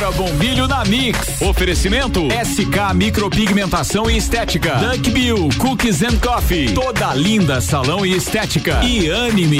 Laura Bombilho na Mix. Oferecimento SK Micropigmentação e Estética. Duck Bill Cookies and Coffee. Toda linda salão e estética. E anime.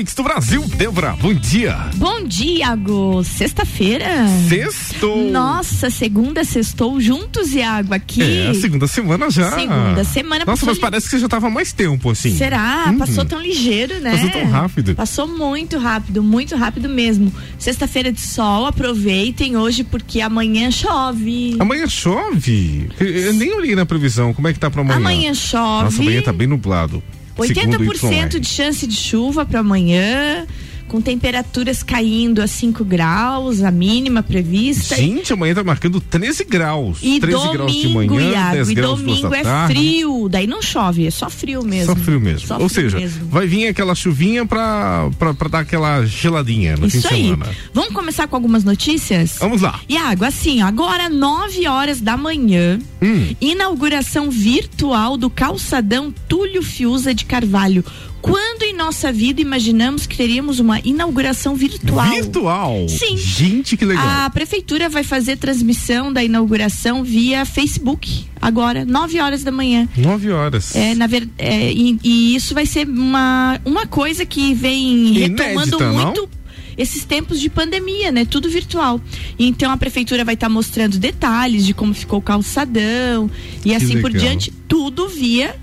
Mix do Brasil, Débora. Bom dia. Bom dia, Iago. Sexta-feira. Sextou. Nossa, segunda sextou juntos, Iago, aqui. É, segunda semana já. Segunda semana. Nossa, mas li... parece que você já tava mais tempo, assim. Será? Uhum. Passou tão ligeiro, né? Passou tão rápido. Passou muito rápido, muito rápido mesmo. Sexta-feira de sol, aproveitem hoje porque amanhã chove. Amanhã chove? Eu nem olhei na previsão, como é que tá pra amanhã? Amanhã chove. Nossa, amanhã tá bem nublado. 80% de chance de chuva para amanhã com temperaturas caindo a 5 graus, a mínima prevista. Gente, amanhã tá marcando 13 graus. E 13 domingo, graus de manhã, Iago, 10 e graus domingo é tarde. frio, daí não chove, é só frio mesmo. Só frio mesmo. Só Ou frio seja, mesmo. vai vir aquela chuvinha pra, pra, pra dar aquela geladinha no Isso fim de aí. semana. Vamos começar com algumas notícias? Vamos lá. Iago, assim, ó, agora 9 horas da manhã, Hum. inauguração virtual do calçadão Túlio Fiuza de Carvalho. Quando em nossa vida imaginamos que teríamos uma inauguração virtual? Virtual? Sim. Gente, que legal. A prefeitura vai fazer transmissão da inauguração via Facebook agora, 9 horas da manhã. 9 horas. É, na ver, é, e, e isso vai ser uma, uma coisa que vem retomando Inédita, não? muito esses tempos de pandemia, né? Tudo virtual. Então a prefeitura vai estar mostrando detalhes de como ficou o calçadão e assim por legal. diante, tudo via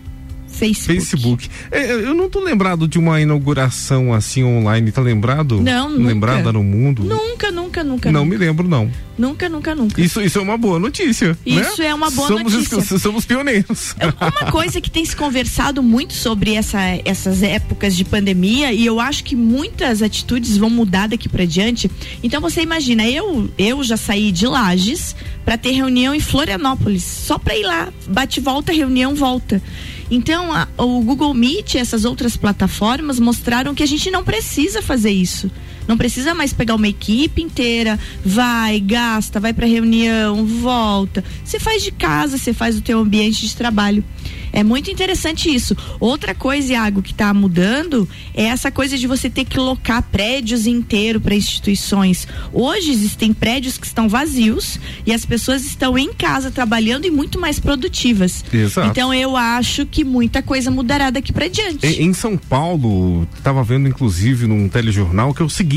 Facebook. Facebook. É, eu não tô lembrado de uma inauguração assim online, tá lembrado? Não, nunca. Lembrada no mundo? Nunca, nunca, nunca. Não nunca. me lembro, não. Nunca, nunca, nunca. Isso, isso é uma boa notícia. Isso né? é uma boa somos notícia. os- somos pioneiros. É Uma coisa que tem se conversado muito sobre essa, essas épocas de pandemia e eu acho que muitas atitudes vão mudar daqui para diante. Então você imagina, eu eu já saí de Lages para ter reunião em Florianópolis, só para ir lá, bate volta, reunião volta. Então a- o Google Meet, e essas outras plataformas mostraram que a gente não precisa fazer isso. Não precisa mais pegar uma equipe inteira, vai, gasta, vai para reunião, volta. Você faz de casa, você faz o teu ambiente de trabalho. É muito interessante isso. Outra coisa, Iago, que está mudando é essa coisa de você ter que locar prédios inteiros para instituições. Hoje existem prédios que estão vazios e as pessoas estão em casa trabalhando e muito mais produtivas. Exato. Então eu acho que muita coisa mudará daqui para diante. Em, em São Paulo, estava vendo inclusive num telejornal que é o seguinte: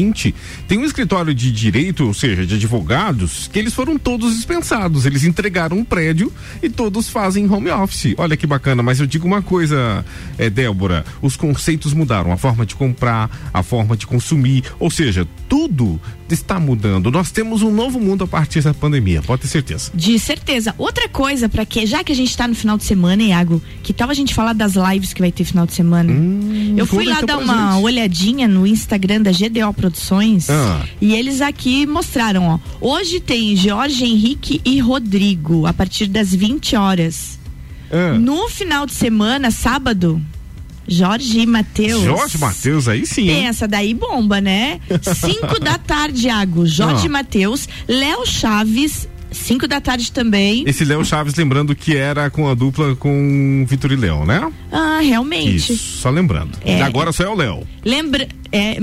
tem um escritório de direito, ou seja, de advogados, que eles foram todos dispensados. Eles entregaram um prédio e todos fazem home office. Olha que bacana, mas eu digo uma coisa, é, Débora: os conceitos mudaram, a forma de comprar, a forma de consumir, ou seja, tudo está mudando. Nós temos um novo mundo a partir da pandemia, pode ter certeza. De certeza. Outra coisa, para que, já que a gente tá no final de semana, Iago, que tal a gente falar das lives que vai ter final de semana? Eu fui lá dar uma olhadinha no Instagram da GDO Produções Ah. e eles aqui mostraram, ó. Hoje tem Jorge Henrique e Rodrigo, a partir das 20 horas. Ah, No final de semana, sábado, Jorge e Matheus. Jorge Matheus, aí sim. hein? Pensa, daí bomba, né? 5 da tarde, Iago. Jorge Ah. Matheus, Léo Chaves, 5 da tarde também. Esse Léo Chaves, lembrando que era com a dupla com Vitor e Léo, né? Ah, realmente. Isso, só lembrando. É. Agora só é o Léo. Lembra. é,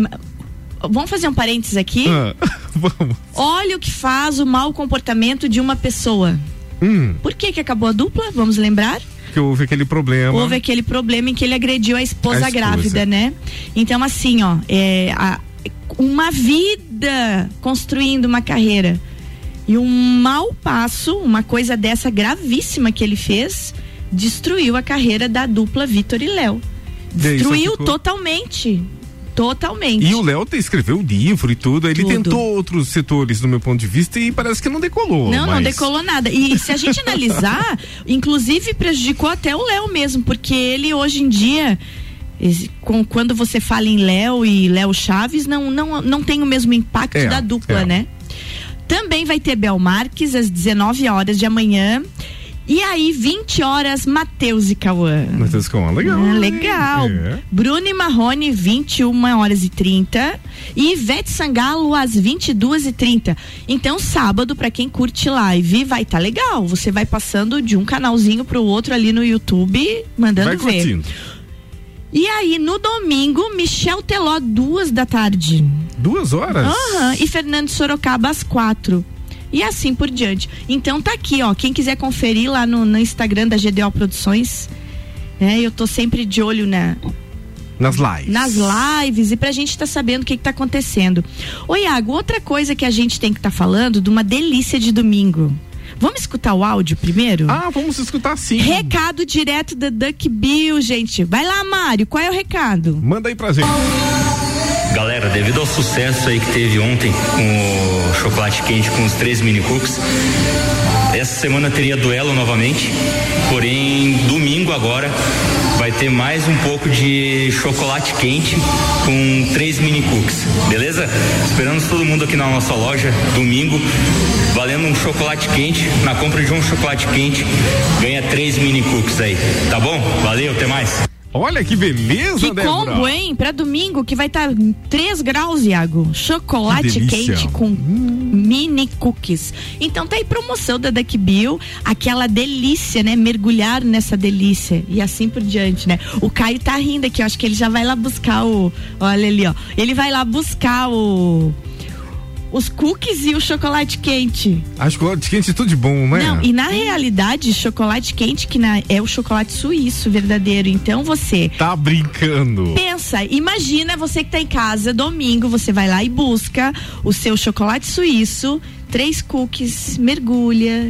vamos fazer um parênteses aqui? Ah, vamos. Olha o que faz o mau comportamento de uma pessoa. Hum, Por que que acabou a dupla? Vamos lembrar? que houve aquele problema. Houve aquele problema em que ele agrediu a esposa, A esposa. grávida, né? Então, assim, ó, é, a- uma vida construindo uma carreira e um mau passo, uma coisa dessa gravíssima que ele fez, destruiu a carreira da dupla Vitor e Léo. Destruiu ficou- totalmente. Totalmente. E o Léo escreveu livro e tudo. Ele Tudo. tentou outros setores, do meu ponto de vista, e parece que não decolou. Não, não mas- decolou nada. E se a gente analisar, inclusive prejudicou até o Léo mesmo, porque ele hoje em dia, com- quando você fala em Léo e Léo Chaves, não, não, não tem o mesmo impacto É, da dupla, é. né? Também vai ter Bel Marques às 19 horas de amanhã. E aí, 20 horas, Matheus e Cauã. Matheus e Cauã, legal. Ah, legal. É. Bruno e Marrone, 21 horas e 30. E Ivete Sangalo, às 22 e 30. Então, sábado, para quem curte live, vai estar tá legal. Você vai passando de um canalzinho pro outro ali no YouTube, mandando vai ver. Curtindo. E aí, no domingo, Michel Teló, duas da tarde. Duas horas? Aham. E Fernando Sorocaba, às quatro e assim por diante. Então tá aqui, ó. Quem quiser conferir lá no, no Instagram da GDO Produções, né? Eu tô sempre de olho na. Nas lives. Nas lives e pra gente estar tá sabendo o que, que tá acontecendo. Ô Iago, outra coisa que a gente tem que estar tá falando de uma delícia de domingo. Vamos escutar o áudio primeiro? Ah, vamos escutar sim. Recado direto da Duck Bill, gente. Vai lá, Mário, qual é o recado? Manda aí pra gente. Galera, devido ao sucesso aí que teve ontem com o chocolate quente com os três mini cookies, essa semana teria duelo novamente, porém domingo agora vai ter mais um pouco de chocolate quente com três mini cookies, beleza? Esperamos todo mundo aqui na nossa loja domingo, valendo um chocolate quente. Na compra de um chocolate quente, ganha três mini cookies aí, tá bom? Valeu, até mais. Olha que beleza, que Débora. combo, hein? Pra domingo, que vai estar tá 3 graus, Iago. Chocolate quente com hum. mini cookies. Então tá aí promoção da Duck Bill, aquela delícia, né? Mergulhar nessa delícia e assim por diante, né? O Caio tá rindo aqui, eu acho que ele já vai lá buscar o. Olha ali, ó. Ele vai lá buscar o os cookies e o chocolate quente. A chocolate quente é tudo de bom, né? Não, e na realidade, chocolate quente que na, é o chocolate suíço verdadeiro. Então você. Tá brincando. Pensa, imagina você que tá em casa, domingo, você vai lá e busca o seu chocolate suíço três cookies, mergulha.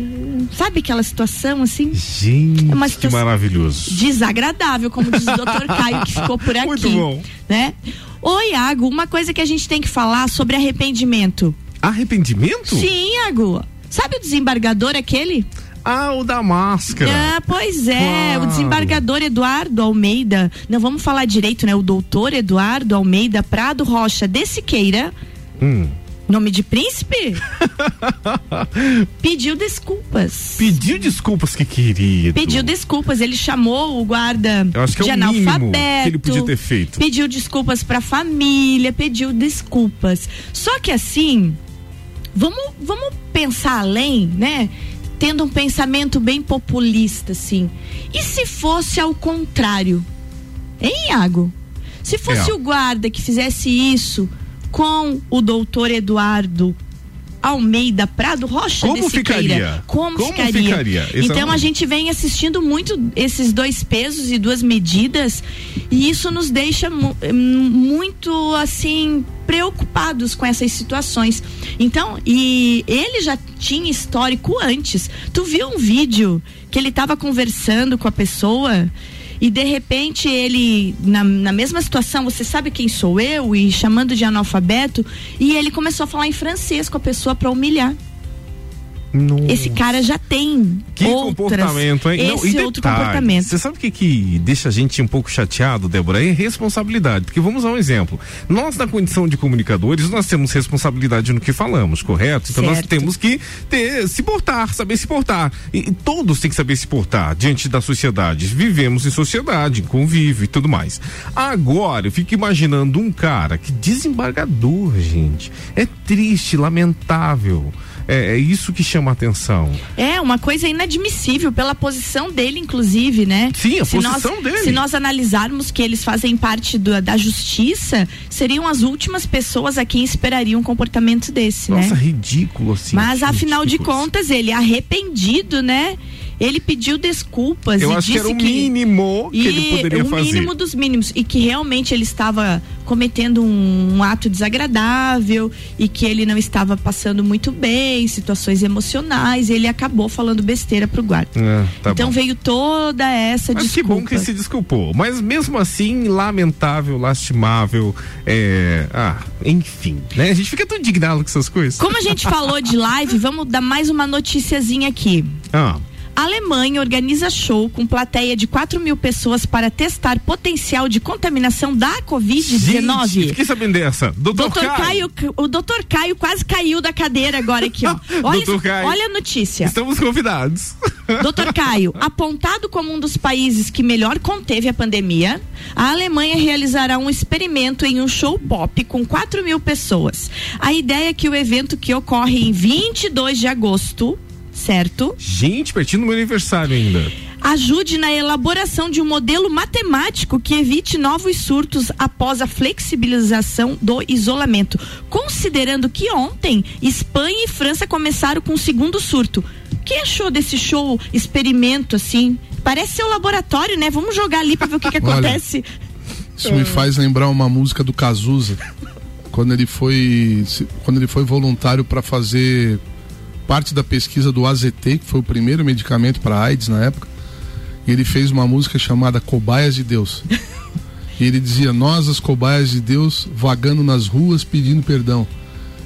Sabe aquela situação assim? Gente, é uma que maravilhoso. Desagradável, como diz o doutor Caio, que ficou por aqui. Muito bom. Né? Ô, Iago, uma coisa que a gente tem que falar sobre arrependimento. Arrependimento? Sim, Iago. Sabe o desembargador aquele? Ah, o da máscara. Ah, pois é, claro. o desembargador Eduardo Almeida. Não vamos falar direito, né? O doutor Eduardo Almeida Prado Rocha de Siqueira. Hum. Nome de príncipe? Pediu desculpas. Pediu desculpas, que querido. Pediu desculpas. Ele chamou o guarda Eu acho que de é o analfabeto. Que ele podia ter feito. Pediu desculpas pra família, pediu desculpas. Só que assim, vamos, vamos pensar além, né? Tendo um pensamento bem populista, assim. E se fosse ao contrário? Hein, Iago? Se fosse É. o guarda que fizesse isso com o doutor Eduardo Almeida Prado Rocha Como ficaria? Como, Como ficaria? ficaria? Então Exatamente. a gente vem assistindo muito esses dois pesos e duas medidas e isso nos deixa mu muito assim preocupados com essas situações. Então, e ele já tinha histórico antes. Tu viu um vídeo que ele estava conversando com a pessoa e de repente ele, na, na mesma situação, você sabe quem sou eu? E chamando de analfabeto, e ele começou a falar em francês com a pessoa para humilhar. Nossa. Esse cara já tem Que outras, comportamento, hein? Esse Não, e outro detalhe, comportamento. Você sabe o que, que deixa a gente um pouco chateado, Débora? É responsabilidade. Porque vamos dar um exemplo. Nós, na condição de comunicadores, nós temos responsabilidade no que falamos, correto? Então nós Certo. temos que ter, se portar, saber se portar. E, e todos têm que saber se portar diante da sociedade. Vivemos em sociedade, em convívio e tudo mais. Agora, eu fico imaginando um cara que desembargador, gente. É triste, lamentável. É, é isso que chama a atenção. É uma coisa inadmissível pela posição dele, inclusive, né? Sim, a se posição nós, dele. Se nós analisarmos que eles fazem parte do- da justiça, seriam as últimas pessoas a quem esperaria um comportamento desse, Nossa, né? ridículo assim. Mas afinal de ridículo. contas, ele é arrependido, né? Ele pediu desculpas Eu e acho que disse era o mínimo que ele poderia o fazer. mínimo dos mínimos e que realmente ele estava cometendo um, um ato desagradável e que ele não estava passando muito bem, situações emocionais, ele acabou falando besteira pro guarda. É, tá então bom. veio toda essa Mas que desculpa. bom que ele se desculpou. Mas mesmo assim, lamentável, lastimável. É... Ah, enfim, né? A gente fica tão indignado com essas coisas. Como a gente falou de live, vamos dar mais uma noticiazinha aqui. Ah, A Alemanha organiza show com plateia de 4 mil pessoas para testar potencial de contaminação da Covid-19. Fiquei sabendo dessa. Doutor, Doutor Caio. Caio. o doutor Caio quase caiu da cadeira agora aqui, ó. Olha, Doutor Caio. olha a notícia. Estamos convidados. Doutor Caio, apontado como um dos países que melhor conteve a pandemia, a Alemanha realizará um experimento em um show pop com 4 mil pessoas. A ideia é que o evento que ocorre em 22 de agosto, certo? Gente, pertinho do meu aniversário ainda. ajude na elaboração de um modelo matemático que evite novos surtos após a flexibilização do isolamento. Considerando que ontem Espanha e França começaram com o segundo surto. O que achou desse show experimento assim? Parece ser um laboratório, né? Vamos jogar ali para ver o que, que Olha, acontece. Isso me faz lembrar uma música do Cazuza, quando ele foi quando ele foi voluntário para fazer parte da pesquisa do AZT, que foi o primeiro medicamento para AIDS na época. E ele fez uma música chamada Cobaias de Deus. E ele dizia: "Nós as cobaias de Deus vagando nas ruas pedindo perdão".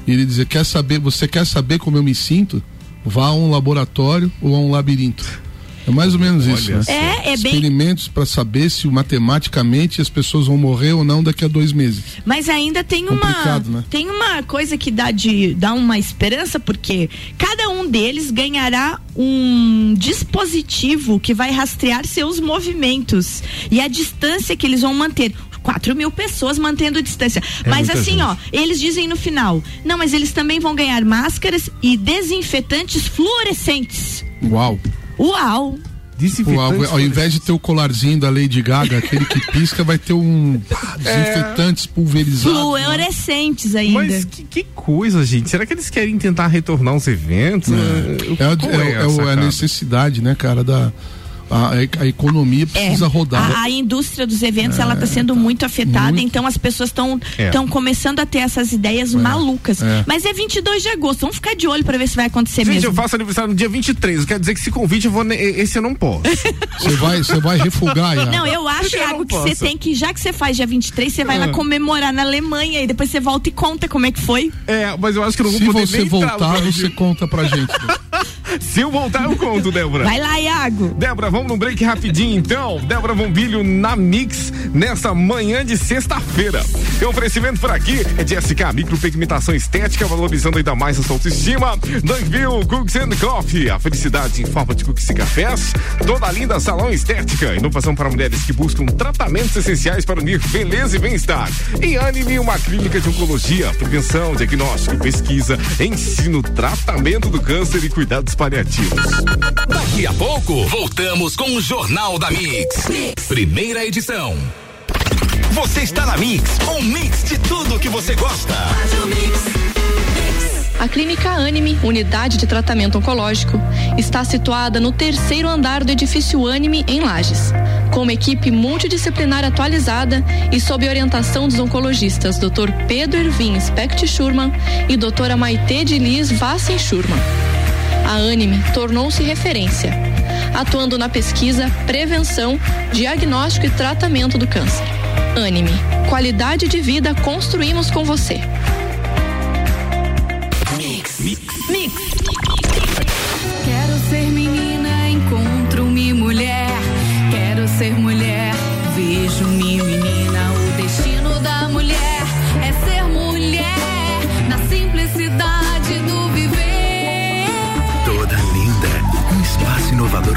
E ele dizia: "Quer saber, você quer saber como eu me sinto? Vá a um laboratório ou a um labirinto". É mais ou menos isso. Olha Né? só. É, é bem. experimentos para saber se matematicamente as pessoas vão morrer ou não daqui a dois meses. Mas ainda tem uma né? tem uma coisa que dá de dá uma esperança porque cada um deles ganhará um dispositivo que vai rastrear seus movimentos e a distância que eles vão manter. 4 mil pessoas mantendo distância. mas muita assim, gente. ó, eles dizem no final: não, mas eles também vão ganhar máscaras e desinfetantes fluorescentes. Uau! Uau! Pô, ao, ao invés de ter o colarzinho da Lady Gaga, aquele que pisca, vai ter um desinfetantes pulverizados. Fluorescentes ainda. Mas que, que coisa, gente. Será que eles querem tentar retornar os eventos? É, é- é o- é a necessidade, né, cara, da a, a economia precisa rodar. A, a indústria dos eventos ela está sendo muito afetada, Muito. então as pessoas estão É. estão começando a ter essas ideias malucas. é. Mas é 22 de agosto, vamos ficar de olho para ver se vai acontecer Gente, mesmo. eu faço aniversário no dia 23. Quer dizer que esse convite eu vou. Esse eu não posso. Você vai, você vai refugar, Iago. Não, eu acho, Eu Iago, que você tem que, já que você faz dia 23, você vai lá comemorar na Alemanha e depois você volta e conta como é que foi. É, mas eu acho que eu não Se vou poder você entrar voltar, você conta pra gente. Se eu voltar, eu conto, Débora. Vai lá, Iago. Débora, vamos num break rapidinho então. Débora Bombilho na Mix nessa manhã de sexta-feira. Um oferecimento por aqui é de SK Micropigmentação Estética, valorizando ainda mais a sua autoestima. Dunkville Cooks and Coffee, a felicidade em forma de cookies e cafés. Toda linda salão estética, inovação para mulheres que buscam tratamentos essenciais para unir beleza e bem-estar. E Anime, uma clínica de oncologia, prevenção, diagnóstico, pesquisa, ensino, tratamento do câncer e cuidados paliativos. Daqui a pouco, voltamos com o Jornal da Mix. Primeira edição. Você está na Mix, um mix de tudo que você gosta. A Clínica Anime, unidade de tratamento oncológico, está situada no terceiro andar do edifício Anime, em Lages. Com uma equipe multidisciplinar atualizada e sob orientação dos oncologistas Dr. Pedro Ervin Specht Schurman e doutora Maite de Liz Vassen Schurman. A Anime tornou-se referência, atuando na pesquisa, prevenção, diagnóstico e tratamento do câncer. Anime, qualidade de vida construímos com você. Quero ser menina,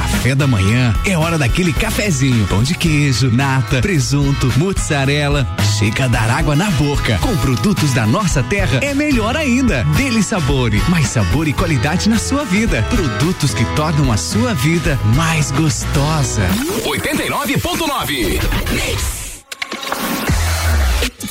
Café da manhã é hora daquele cafezinho. Pão de queijo, nata, presunto, mozzarella. Chega a dar água na boca. Com produtos da nossa terra é melhor ainda. Dele Sabore, mais sabor e qualidade na sua vida. Produtos que tornam a sua vida mais gostosa. 89.9.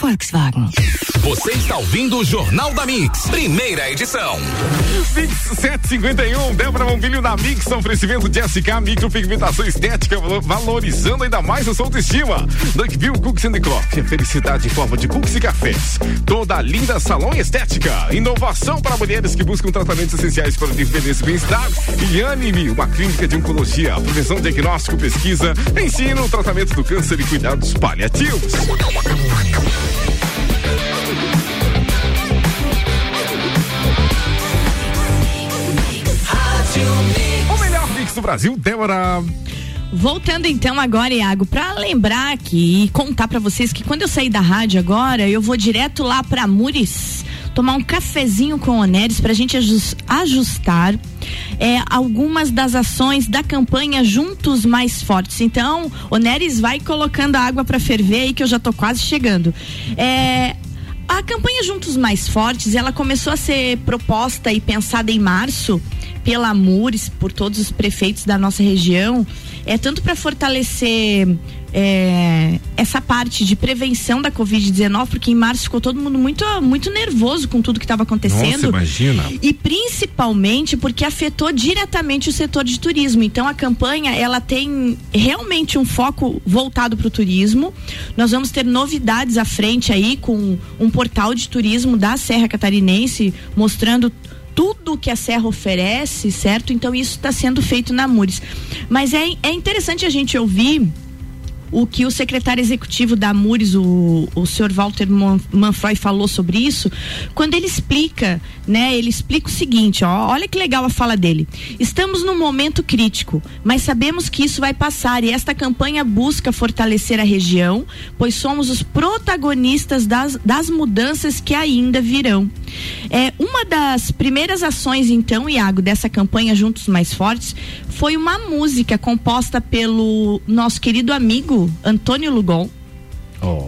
Volkswagen. Você está ouvindo o Jornal da Mix, primeira edição. Mix 751, Débora Bombilho na Mix, oferecimento de SK Micropigmentação Estética, valo- valorizando ainda mais a sua autoestima. Duckville Cooks and Coffee, a felicidade em forma de cookies e cafés. Toda a linda salão estética. Inovação para mulheres que buscam tratamentos essenciais para independência e bem-estar. E Anime, uma clínica de oncologia, prevenção, diagnóstico, pesquisa, ensino, tratamento do câncer e cuidados paliativos. Brasil, Débora. Voltando então agora, Iago, pra lembrar aqui e contar pra vocês que quando eu sair da rádio agora, eu vou direto lá pra Muris tomar um cafezinho com o Oneres pra gente ajus- ajustar é, algumas das ações da campanha Juntos Mais Fortes. Então, Oneres vai colocando a água pra ferver aí que eu já tô quase chegando. É, a campanha Juntos Mais Fortes, ela começou a ser proposta e pensada em março pela Mures, por todos os prefeitos da nossa região, é tanto para fortalecer é, essa parte de prevenção da Covid-19, porque em março ficou todo mundo muito, muito nervoso com tudo que estava acontecendo. Nossa, imagina. E principalmente porque afetou diretamente o setor de turismo. Então a campanha ela tem realmente um foco voltado para o turismo. Nós vamos ter novidades à frente aí com um portal de turismo da Serra Catarinense mostrando tudo que a Serra oferece, certo? Então isso está sendo feito na Mures. Mas é, é interessante a gente ouvir o que o secretário executivo da Mures, o, o senhor Walter Man- Manfroy, falou sobre isso, quando ele explica, né? Ele explica o seguinte, ó, olha que legal a fala dele. Estamos num momento crítico, mas sabemos que isso vai passar e esta campanha busca fortalecer a região, pois somos os protagonistas das, das mudanças que ainda virão. É, uma das primeiras ações, então, Iago, dessa campanha Juntos Mais Fortes, foi uma música composta pelo nosso querido amigo Antônio Lugon.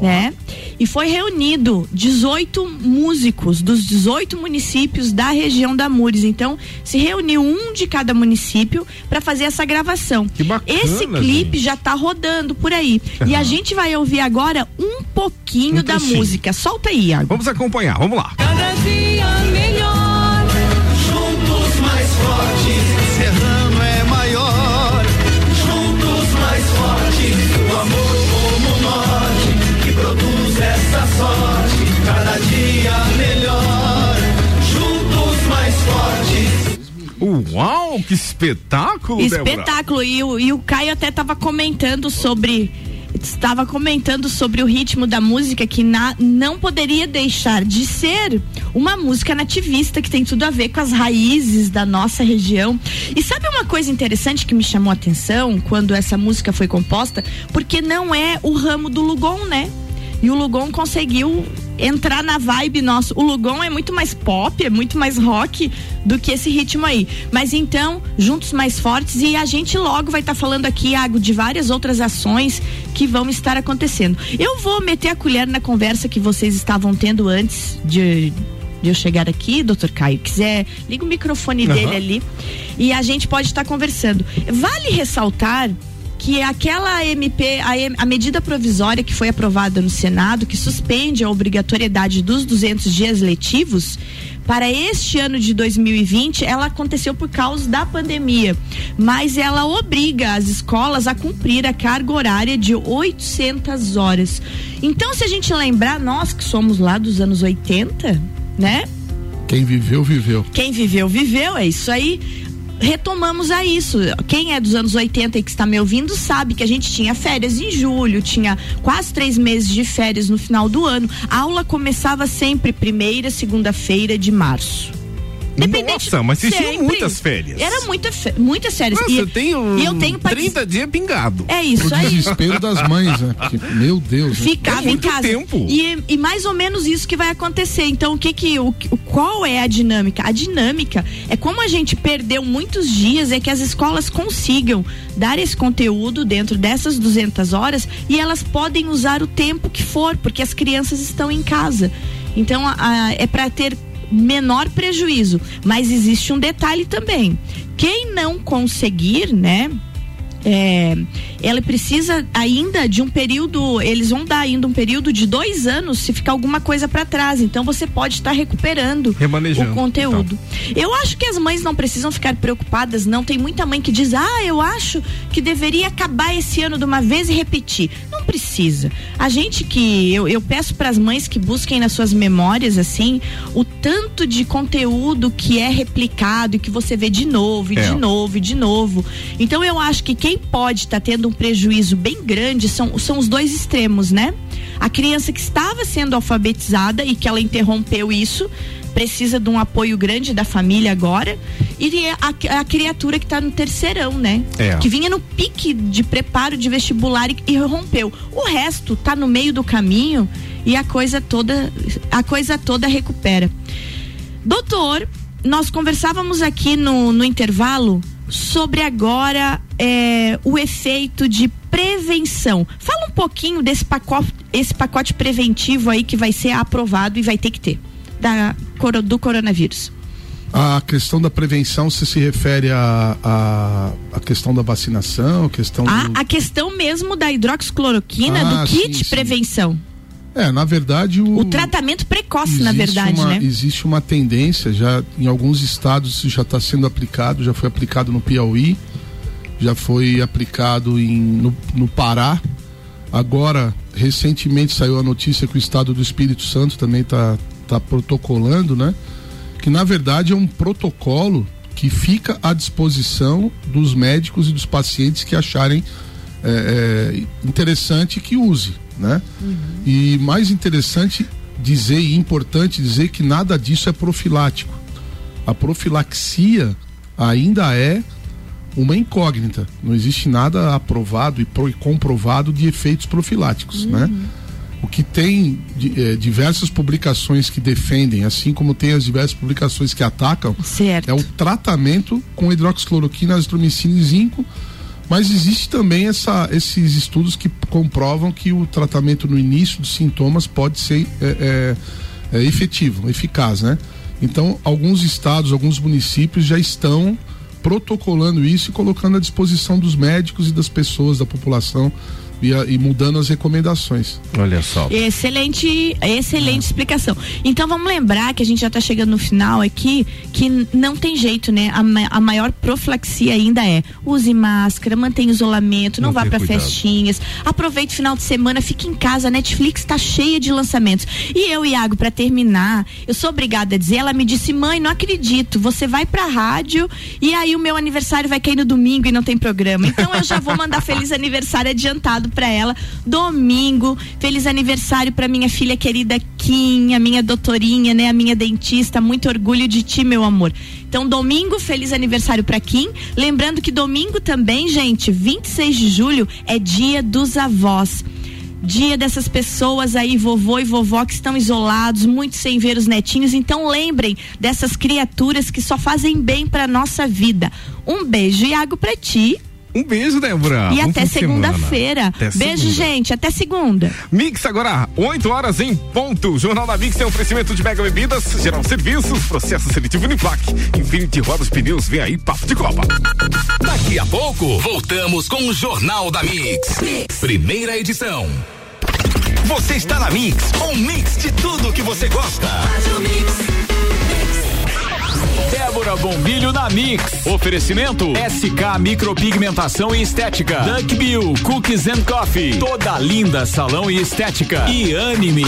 Né? E foi reunido 18 músicos dos 18 municípios da região da Mures. Então, se reuniu um de cada município para fazer essa gravação. Esse clipe já tá rodando por aí. E a gente vai ouvir agora um pouquinho Um da trechinho. música. Solta aí, Iago. Vamos acompanhar, vamos lá. Cada dia melhor. Uau, que espetáculo. Espetáculo. E o, e o Caio até estava comentando sobre. Estava comentando sobre o ritmo da música que na- não poderia deixar de ser uma música nativista que tem tudo a ver com as raízes da nossa região. E sabe uma coisa interessante que me chamou a atenção quando essa música foi composta? Porque não é o ramo do Lugon, né? E o Lugon conseguiu entrar na vibe nossa. O Lugon é muito mais pop, é muito mais rock do que esse ritmo aí. Mas então, juntos mais fortes e a gente logo vai estar falando aqui, Iago, de várias outras ações que vão estar acontecendo. Eu vou meter a colher na conversa que vocês estavam tendo antes de de eu chegar aqui, doutor Caio, quiser, liga o microfone Aham. dele ali e a gente pode estar conversando. Vale ressaltar que aquela MP, a, a medida provisória que foi aprovada no Senado, que suspende a obrigatoriedade dos 200 dias letivos, para este ano de 2020, ela aconteceu por causa da pandemia, mas ela obriga as escolas a cumprir a carga horária de 800 horas. Então, se a gente lembrar, nós que somos lá dos anos 80, né? Quem viveu, viveu. Quem viveu, viveu, é isso aí. Retomamos a isso. Quem é dos anos 80 e que está me ouvindo sabe que a gente tinha férias em julho, tinha quase três meses de férias no final do ano. A aula começava sempre primeira, segunda-feira de março. Nossa, mas vocês tinham Sempre. muitas férias. Era muita fe- muitas férias. Nossa, e, eu tenho e eu tenho pra 30 dias pingado. É isso o aí. desespero das mães, né? Porque, meu Deus. Ficava em casa. E, e mais ou menos isso que vai acontecer. Então, o que que o, o- qual é a dinâmica? A dinâmica é como a gente perdeu muitos dias é que as escolas consigam dar esse conteúdo dentro dessas 200 horas e elas podem usar o tempo que for, porque as crianças estão em casa. Então, a- a- é para ter menor prejuízo, mas existe um detalhe também. Quem não conseguir, né? é, ela precisa ainda de um período, eles vão dar ainda um período de dois anos se ficar alguma coisa para trás. Então você pode estar recuperando o conteúdo. então. Eu acho que as mães não precisam ficar preocupadas, não. Tem muita mãe que diz, ah, eu acho que deveria acabar esse ano de uma vez e repetir. Não precisa. A gente que. Eu, eu peço para as mães que busquem nas suas memórias, assim, o tanto de conteúdo que é replicado e que você vê de novo, e É. de novo, e de novo. Então eu acho que quem pode estar tendo um prejuízo bem grande são, são os dois extremos, né? A criança que estava sendo alfabetizada e que ela interrompeu isso precisa de um apoio grande da família agora e a, a criatura que está no terceirão, né? É. Que vinha no pique de preparo de vestibular e, e rompeu. O resto tá no meio do caminho e a coisa toda a coisa toda recupera. Doutor, nós conversávamos aqui no, no intervalo sobre agora é, o efeito de prevenção. Fala um pouquinho desse pacote, esse pacote preventivo aí que vai ser aprovado e vai ter que ter da, do coronavírus. A questão da prevenção, você se refere à a, a, questão da vacinação, a questão A, do... a questão mesmo da hidroxicloroquina, Ah, do kit sim, sim. prevenção. É, na verdade o... O tratamento precoce, na verdade, uma, né? Existe uma tendência, já em alguns estados isso já está sendo aplicado, já foi aplicado no Piauí, já foi aplicado em, no, no Pará. Agora, recentemente saiu a notícia que o estado do Espírito Santo também está tá protocolando, né? Que na verdade é um protocolo que fica à disposição dos médicos e dos pacientes que acharem é, é, interessante que use, né? E mais interessante dizer e importante dizer que nada disso é profilático. A profilaxia ainda é uma incógnita. Não existe nada aprovado e pro- comprovado de efeitos profiláticos, né? O que tem eh, diversas publicações que defendem, assim como tem as diversas publicações que atacam, é o tratamento com hidroxicloroquina, azitromicina e zinco. Mas existe também essa- esses estudos que comprovam que o tratamento no início dos sintomas pode ser eh, eh, efetivo, eficaz, né? Então, alguns estados, alguns municípios já estão protocolando isso e colocando à disposição dos médicos e das pessoas, da população e, a- e mudando as recomendações. Olha só. Excelente, excelente explicação. Então vamos lembrar que a gente já está chegando no final aqui, que não tem jeito, né? A, a maior profilaxia ainda é use máscara, mantenha isolamento, não, Não vá para festinhas, aproveite o final de semana, fique em casa, a Netflix está cheia de lançamentos. E eu, Iago, para terminar, eu sou obrigada a dizer, ela me disse, mãe, não acredito, você vai pra rádio e aí o meu aniversário vai cair no domingo e não tem programa. Então eu já vou mandar feliz aniversário adiantado pra ela. Domingo, feliz aniversário pra minha filha querida Kim, a minha doutorinha, né, a minha dentista. Muito orgulho de ti, meu amor. Então, domingo, feliz aniversário pra Kim. Lembrando que domingo também, gente, 26 de julho é dia dos avós. Dia dessas pessoas aí, vovô e vovó, que estão isolados, muito sem ver os netinhos. Então lembrem dessas criaturas que só fazem bem pra nossa vida. Um beijo, Iago, pra ti. Um beijo, Débora. E Bom até segunda-feira. Até Beijo, segunda. gente. Até segunda. Mix agora, 8 horas em ponto. Jornal da Mix tem oferecimento de mega bebidas, geral serviços, processo seletivo Uniplac. Infinity Rodas Pneus, vem aí, papo de Copa. Daqui a pouco, voltamos com o Jornal da Mix. Primeira edição. Você está na Mix, um mix de tudo que você gosta. Débora Bombilho na Mix. Oferecimento SK Micropigmentação e Estética. Duck Bill Cookies and Coffee. Toda linda salão e estética. E Anime.